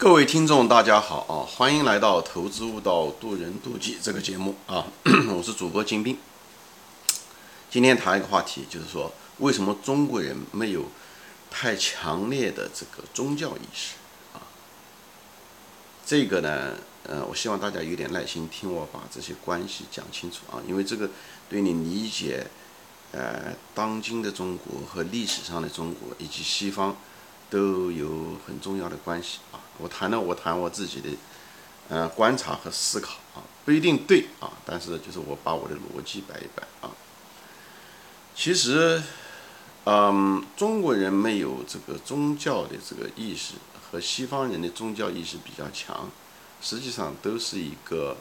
各位听众，大家好啊！欢迎来到《投资悟道，渡人渡己》这个节目啊！我是主播金兵。今天谈一个话题，就是说为什么中国人没有太强烈的这个宗教意识啊？这个呢，呃，我希望大家有点耐心听我把这些关系讲清楚啊，因为这个对你理解呃当今的中国和历史上的中国以及西方。都有很重要的关系啊！我谈了，我谈我自己的，呃，观察和思考啊，不一定对啊，但是就是我把我的逻辑摆一摆啊。其实，嗯，中国人没有这个宗教的这个意识，和西方人的宗教意识比较强，实际上都是一个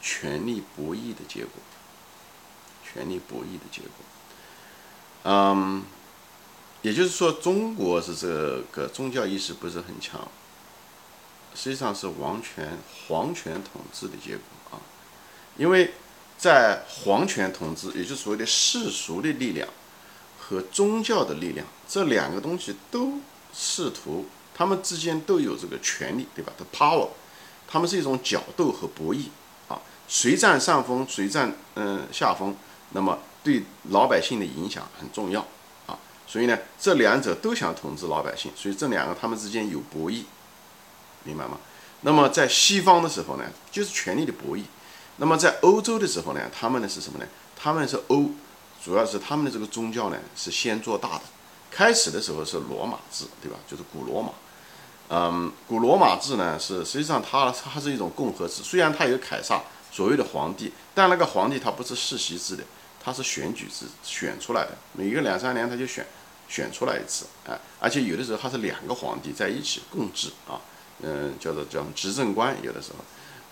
权力博弈的结果，权力博弈的结果，嗯。也就是说，中国是这个宗教意识不是很强，实际上是王权、皇权统治的结果啊。因为在皇权统治，也就是所谓的世俗的力量和宗教的力量这两个东西都试图，他们之间都有这个权利，对吧的 power，他们是一种角斗和博弈啊，谁占上风，谁占嗯下风，那么对老百姓的影响很重要。所以呢，这两者都想统治老百姓，所以这两个他们之间有博弈，明白吗？那么在西方的时候呢，就是权力的博弈；那么在欧洲的时候呢，他们呢是什么呢？他们是欧，主要是他们的这个宗教呢是先做大的。开始的时候是罗马制，对吧？就是古罗马。嗯，古罗马制呢是实际上它它是一种共和制，虽然它有凯撒所谓的皇帝，但那个皇帝他不是世袭制的，他是选举制选出来的，每个两三年他就选。选出来一次，哎，而且有的时候他是两个皇帝在一起共治啊，嗯，叫做叫执政官，有的时候，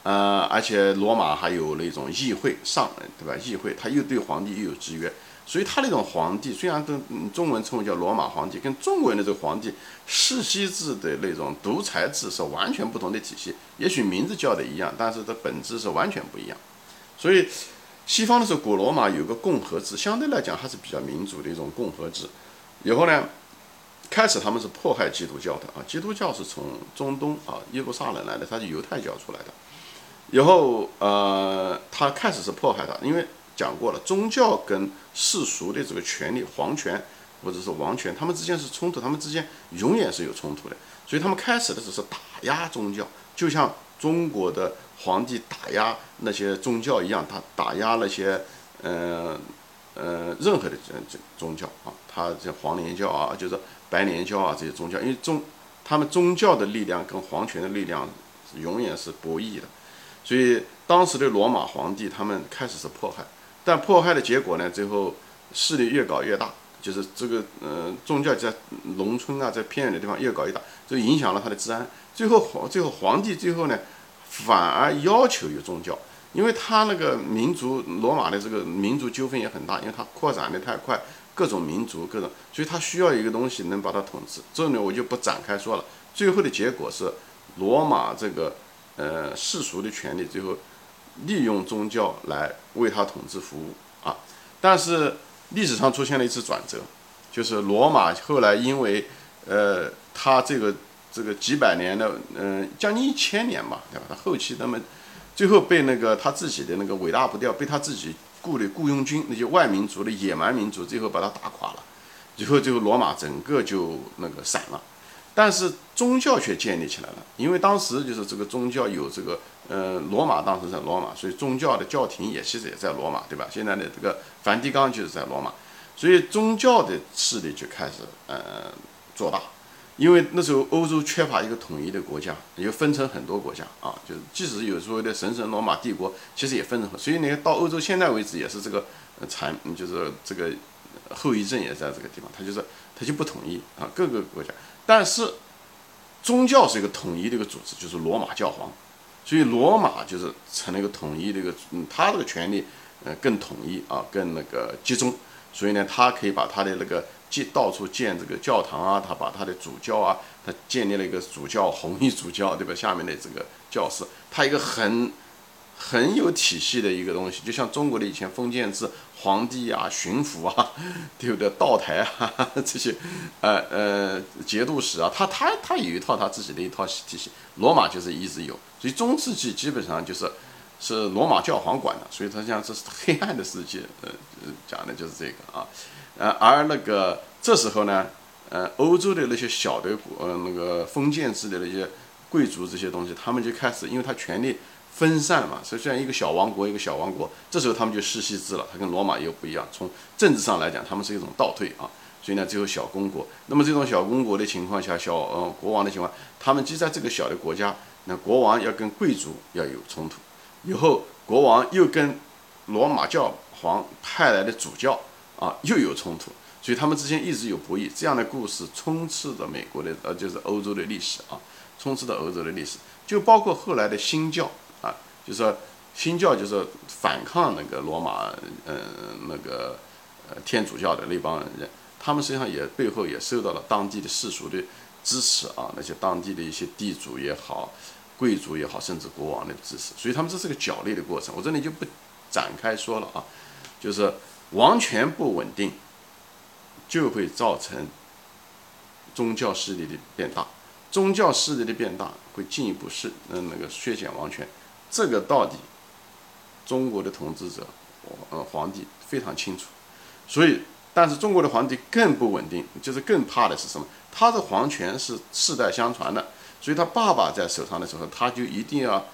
呃，而且罗马还有那种议会上，对吧？议会他又对皇帝又有制约，所以他那种皇帝虽然都中文称为叫罗马皇帝，跟中国人的这个皇帝世袭制的那种独裁制是完全不同的体系，也许名字叫的一样，但是它本质是完全不一样。所以西方的时候，古罗马有个共和制，相对来讲还是比较民主的一种共和制。以后呢，开始他们是迫害基督教的啊，基督教是从中东啊耶路撒冷来的，他是犹太教出来的。以后呃，他开始是迫害他，因为讲过了，宗教跟世俗的这个权利，皇权或者是王权，他们之间是冲突，他们之间永远是有冲突的。所以他们开始的时候是打压宗教，就像中国的皇帝打压那些宗教一样，他打压那些嗯。呃任何的这这宗教啊，他这黄莲教啊，就是白莲教啊，这些宗教，因为宗他们宗教的力量跟皇权的力量永远是博弈的，所以当时的罗马皇帝他们开始是迫害，但迫害的结果呢，最后势力越搞越大，就是这个呃宗教在农村啊，在偏远的地方越搞越大，就影响了他的治安，最后皇最后皇帝最后呢，反而要求有宗教。因为他那个民族罗马的这个民族纠纷也很大，因为它扩展的太快，各种民族各种，所以他需要一个东西能把它统治。这里我就不展开说了。最后的结果是，罗马这个呃世俗的权利最后利用宗教来为他统治服务啊。但是历史上出现了一次转折，就是罗马后来因为呃他这个这个几百年的嗯将近一千年吧，对吧？他后期那么。最后被那个他自己的那个伟大不掉，被他自己雇的雇佣军那些外民族的野蛮民族，最后把他打垮了。最后，最后罗马整个就那个散了，但是宗教却建立起来了。因为当时就是这个宗教有这个，呃，罗马当时在罗马，所以宗教的教廷也其实也在罗马，对吧？现在的这个梵蒂冈就是在罗马，所以宗教的势力就开始呃做大。因为那时候欧洲缺乏一个统一的国家，也就分成很多国家啊，就是即使有所谓的神圣罗马帝国，其实也分成，所以你到欧洲现在为止也是这个残，就是这个后遗症也在这个地方，它就是它就不统一啊，各个国家，但是宗教是一个统一的一个组织，就是罗马教皇，所以罗马就是成了一个统一的一个，嗯，他这个权力呃更统一啊，更那个集中，所以呢，他可以把他的那个。建到处建这个教堂啊，他把他的主教啊，他建立了一个主教红衣主教，对吧？下面的这个教士，他一个很很有体系的一个东西，就像中国的以前封建制，皇帝啊、巡抚啊，对不对？道台啊 这些，呃呃节度使啊，他他他有一套他自己的一套体系。罗马就是一直有，所以中世纪基本上就是是罗马教皇管的，所以他讲这是黑暗的世界，呃讲的就是这个啊，呃而那个这时候呢，呃欧洲的那些小的国呃那个封建制的那些贵族这些东西，他们就开始，因为他权力。分散嘛，所以虽然一个小王国，一个小王国，这时候他们就世袭制了，它跟罗马又不一样。从政治上来讲，他们是一种倒退啊。所以呢，只有小公国。那么这种小公国的情况下，小呃国王的情况，他们就在这个小的国家，那国王要跟贵族要有冲突，以后国王又跟罗马教皇派来的主教啊又有冲突，所以他们之间一直有博弈。这样的故事充斥着美国的呃就是欧洲的历史啊，充斥着欧洲的历史，就包括后来的新教啊。就是说，新教就是反抗那个罗马，嗯，那个呃天主教的那帮人，他们实际上也背后也受到了当地的世俗的支持啊，那些当地的一些地主也好，贵族也好，甚至国王的支持，所以他们这是个角力的过程。我这里就不展开说了啊，就是王权不稳定，就会造成宗教势力的变大，宗教势力的变大会进一步是嗯那个削减王权。这个道理，中国的统治者，呃，皇帝非常清楚。所以，但是中国的皇帝更不稳定，就是更怕的是什么？他的皇权是世代相传的，所以他爸爸在手上的时候，他就一定要，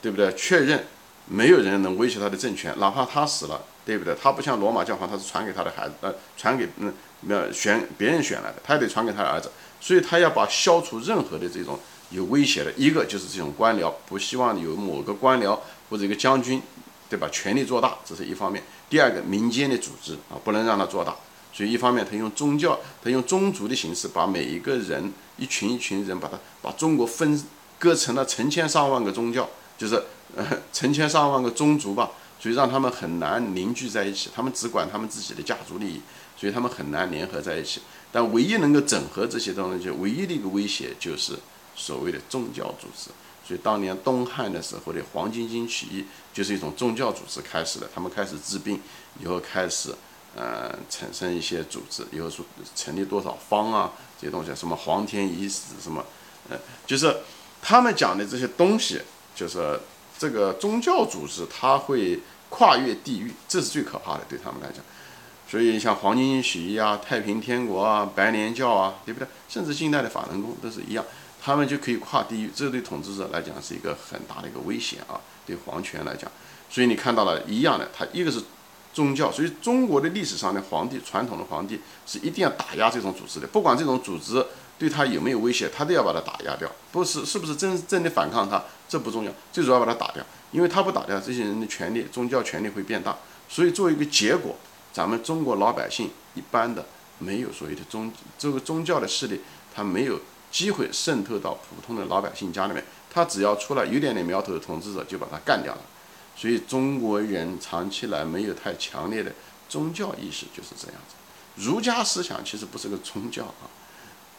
对不对？确认没有人能威胁他的政权，哪怕他死了，对不对？他不像罗马教皇，他是传给他的孩子，呃，传给嗯，那选别人选来的，他也得传给他的儿子。所以他要把消除任何的这种。有威胁的一个就是这种官僚，不希望有某个官僚或者一个将军，对吧？权力做大，这是一方面。第二个，民间的组织啊，不能让他做大。所以一方面，他用宗教，他用宗族的形式，把每一个人一群一群人，把他把中国分割成了成千上万个宗教，就是呃成千上万个宗族吧。所以让他们很难凝聚在一起，他们只管他们自己的家族利益，所以他们很难联合在一起。但唯一能够整合这些东西，唯一的一个威胁就是。所谓的宗教组织，所以当年东汉的时候的黄巾军起义就是一种宗教组织开始的。他们开始治病，以后开始呃产生一些组织，以后说成立多少方啊这些东西，什么黄天仪式什么，呃，就是他们讲的这些东西，就是这个宗教组织，它会跨越地域，这是最可怕的，对他们来讲。所以像黄巾起义啊、太平天国啊、白莲教啊，对不对？甚至近代的法轮功都是一样。他们就可以跨地域，这对统治者来讲是一个很大的一个危险啊！对皇权来讲，所以你看到了一样的，他一个是宗教，所以中国的历史上的皇帝，传统的皇帝是一定要打压这种组织的，不管这种组织对他有没有威胁，他都要把它打压掉。不是是不是真真的反抗他，这不重要，最主要把它打掉，因为他不打掉，这些人的权利，宗教权力会变大。所以作为一个结果，咱们中国老百姓一般的没有所谓的宗这个宗教的势力，他没有。机会渗透到普通的老百姓家里面，他只要出来有点点苗头的统治者就把他干掉了。所以中国人长期来没有太强烈的宗教意识，就是这样子。儒家思想其实不是个宗教啊，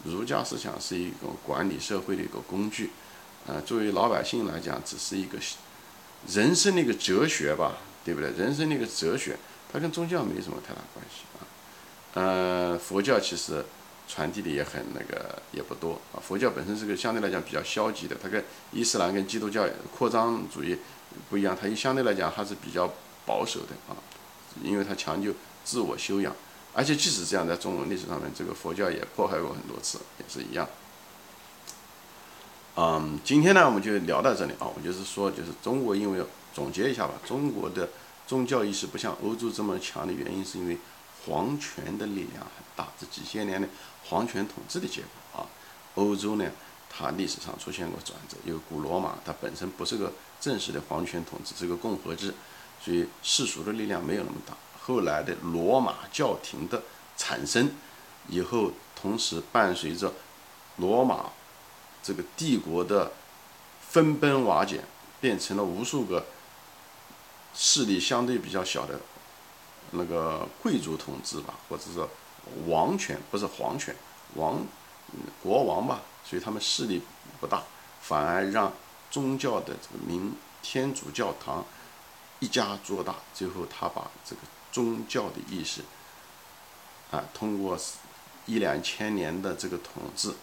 儒家思想是一种管理社会的一个工具，呃，作为老百姓来讲，只是一个人生的一个哲学吧，对不对？人生的一个哲学，它跟宗教没什么太大关系啊。呃，佛教其实。传递的也很那个也不多啊，佛教本身是个相对来讲比较消极的，它跟伊斯兰跟基督教扩张主义不一样，它相对来讲还是比较保守的啊，因为它强就自我修养，而且即使这样，在中文历史上面，这个佛教也迫害过很多次，也是一样。嗯，今天呢我们就聊到这里啊，我就是说，就是中国因为总结一下吧，中国的宗教意识不像欧洲这么强的原因，是因为皇权的力量很大，这几千年的。皇权统治的结果啊，欧洲呢，它历史上出现过转折。因为古罗马它本身不是个正式的皇权统治，是个共和制，所以世俗的力量没有那么大。后来的罗马教廷的产生以后，同时伴随着罗马这个帝国的分崩瓦解，变成了无数个势力相对比较小的那个贵族统治吧，或者说。王权不是皇权，王国王吧，所以他们势力不大，反而让宗教的这个名天主教堂一家做大，最后他把这个宗教的意识啊，通过一两千年的这个统治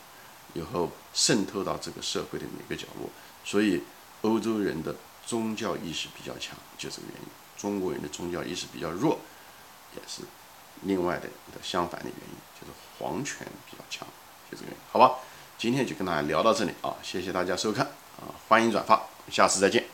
以后渗透到这个社会的每个角落，所以欧洲人的宗教意识比较强，就这个原因。中国人的宗教意识比较弱，也是另外的的相反的原因，就是皇权比较强，就这个原因。好吧，今天就跟大家聊到这里啊，谢谢大家收看啊，欢迎转发，下次再见。